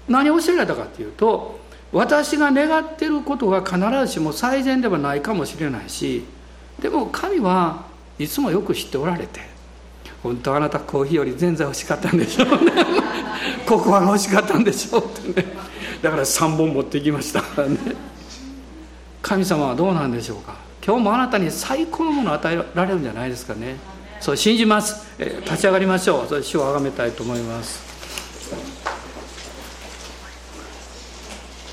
何を教えられたかっていうと私が願ってることが必ずしも最善ではないかもしれないしでも神はいつもよく知っておられて。本当あなたコーヒーより全然欲しかったんでしょうね。ココアが欲しかったんでしょうってね。だから3本持ってきましたからね。神様はどうなんでしょうか。今日もあなたに最高のものを与えられるんじゃないですかね。そう信じます、え立ち上がりましょう。それ主をあがめたいと思います。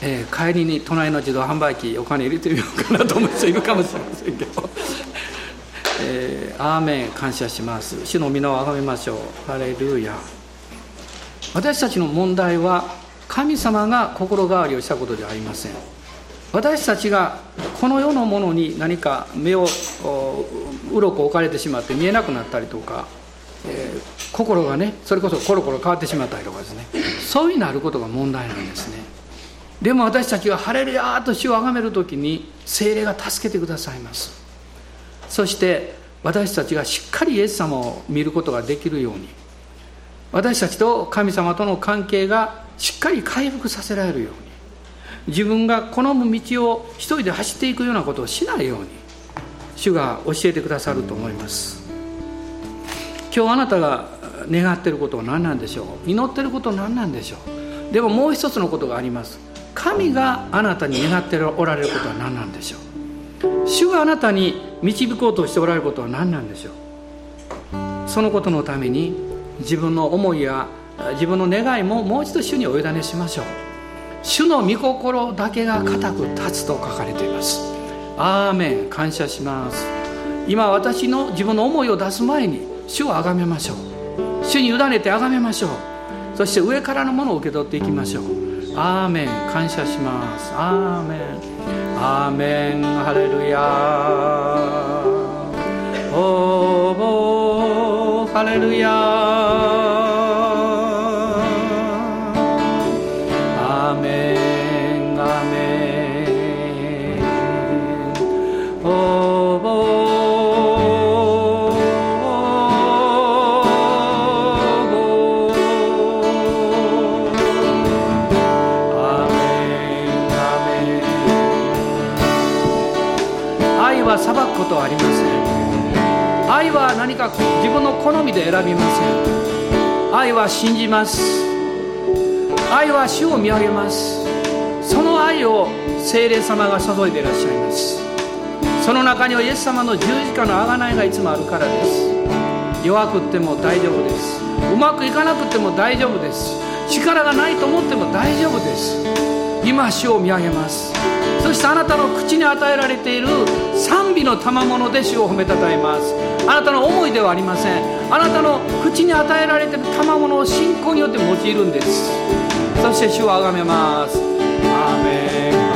えー、帰りに隣の自動販売機お金入れてみようかなと思う人いるかもしれませんけど、えー、アーメン感謝します。主の皆をあがめましょう。ハレルヤ。私たちの問題は神様が心変わりをしたことではありません。私たちがこの世のものに何か目をうろこ置かれてしまって見えなくなったりとか、えー、心がねそれこそコロコロ変わってしまったりとかですね。そういうなることが問題なんですね。でも私たちが「ハレルヤ」と主をあがめる時に精霊が助けてくださいます。そして私たちがしっかりイエス様を見ることができるように私たちと神様との関係がしっかり回復させられるように自分が好む道を一人で走っていくようなことをしないように主が教えてくださると思います。今日あなたが願ってることは何なんでしょう？祈ってることは何なんでしょう？でももう一つのことがあります。神があなたに願っておられることは何なんでしょう？主があなたに導こうとしておられることは何なんでしょう？そのことのために自分の思いや自分の願いももう一度主にお委ねしましょう。主の御心だけが固く立つと書かれています。アーメン。感謝します。今私の自分の思いを出す前に主を崇めましょう。主に委ねて崇めましょう。そして上からのものを受け取っていきましょう。アーメン。感謝します。アーメン。アーメンハレルヤおおハレルヤ分の好みで選びません。愛は信じます。愛は主を見上げます。その愛を精霊様が注いでいらっしゃいます。その中にはイエス様の十字架の贖いがいつもあるからです。弱くっても大丈夫です。うまくいかなくても大丈夫です。力がないと思っても大丈夫です。今主を見上げます。そしてあなたの口に与えられている賛美の賜物で主を褒めたたえます。あなたの思いではありません。あなたの口に与えられている賜物を信仰によって用いるんです。そして主をあがめます。アーメン。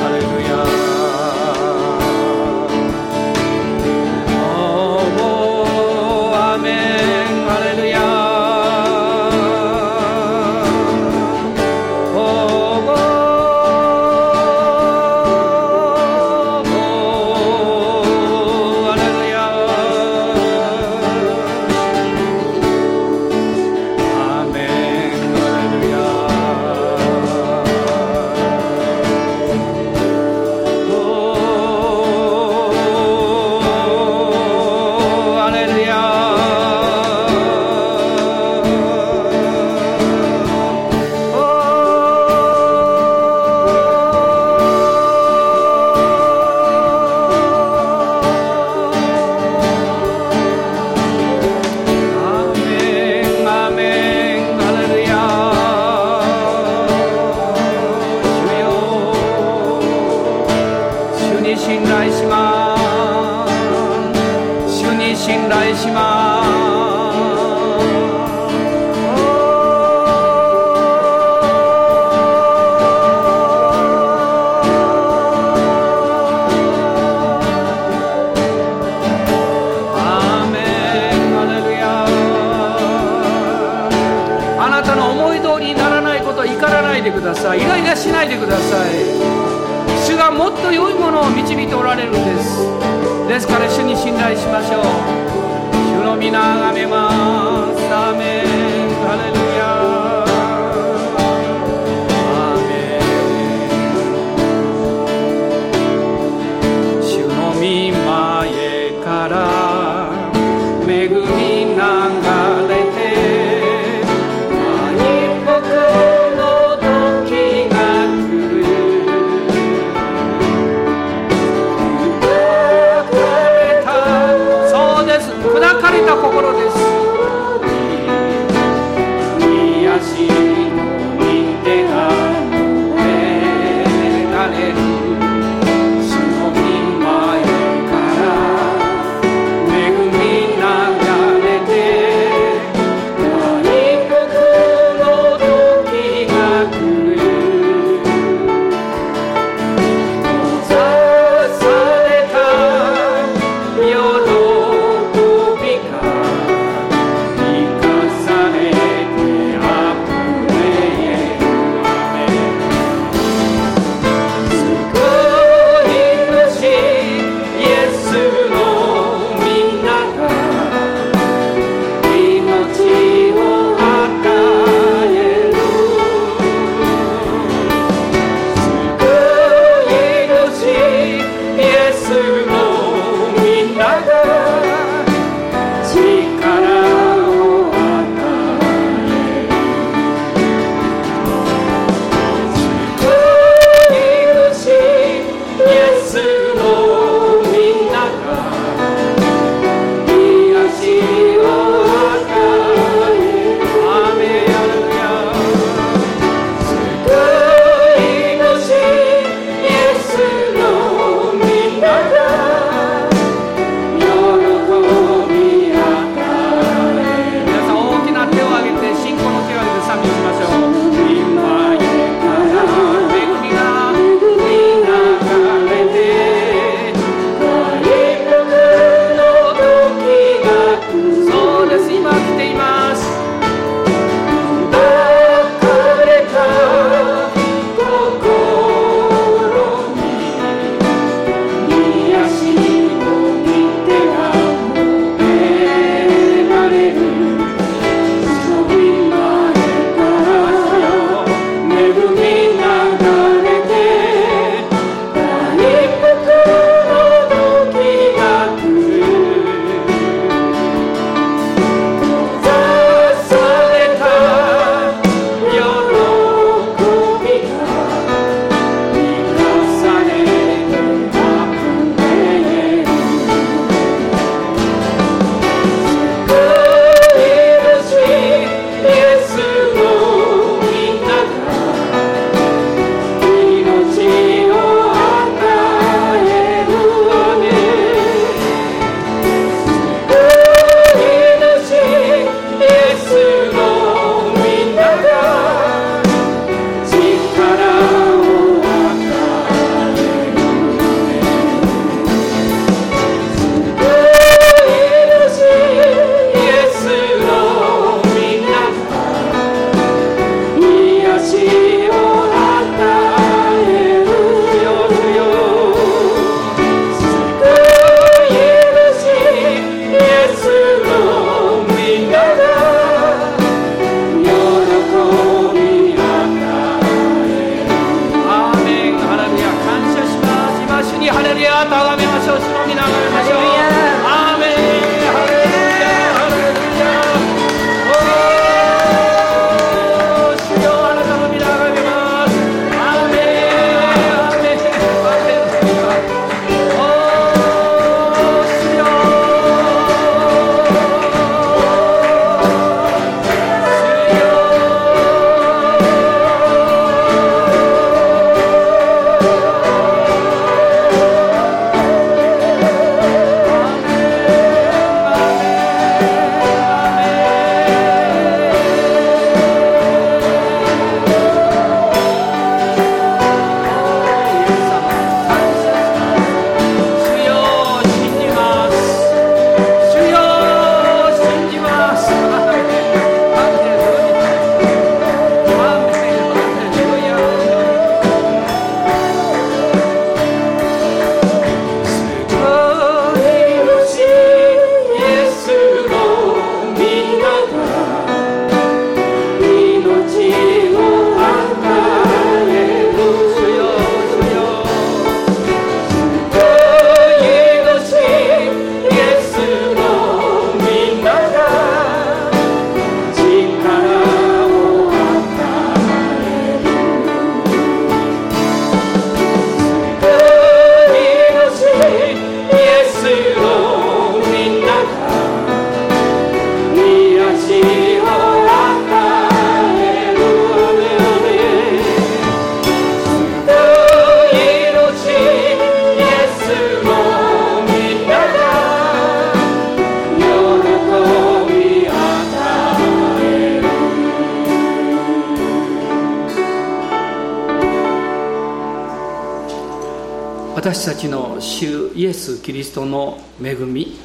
リストの恵み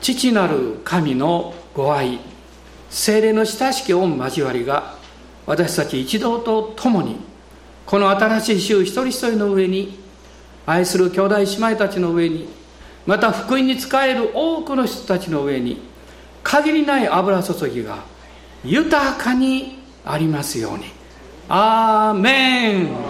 父なる神のご愛精霊の親しき御交わりが私たち一同と共にこの新しい週一人一人の上に愛する兄弟姉妹たちの上にまた福音に仕える多くの人たちの上に限りない油注ぎが豊かにありますように。アーメン。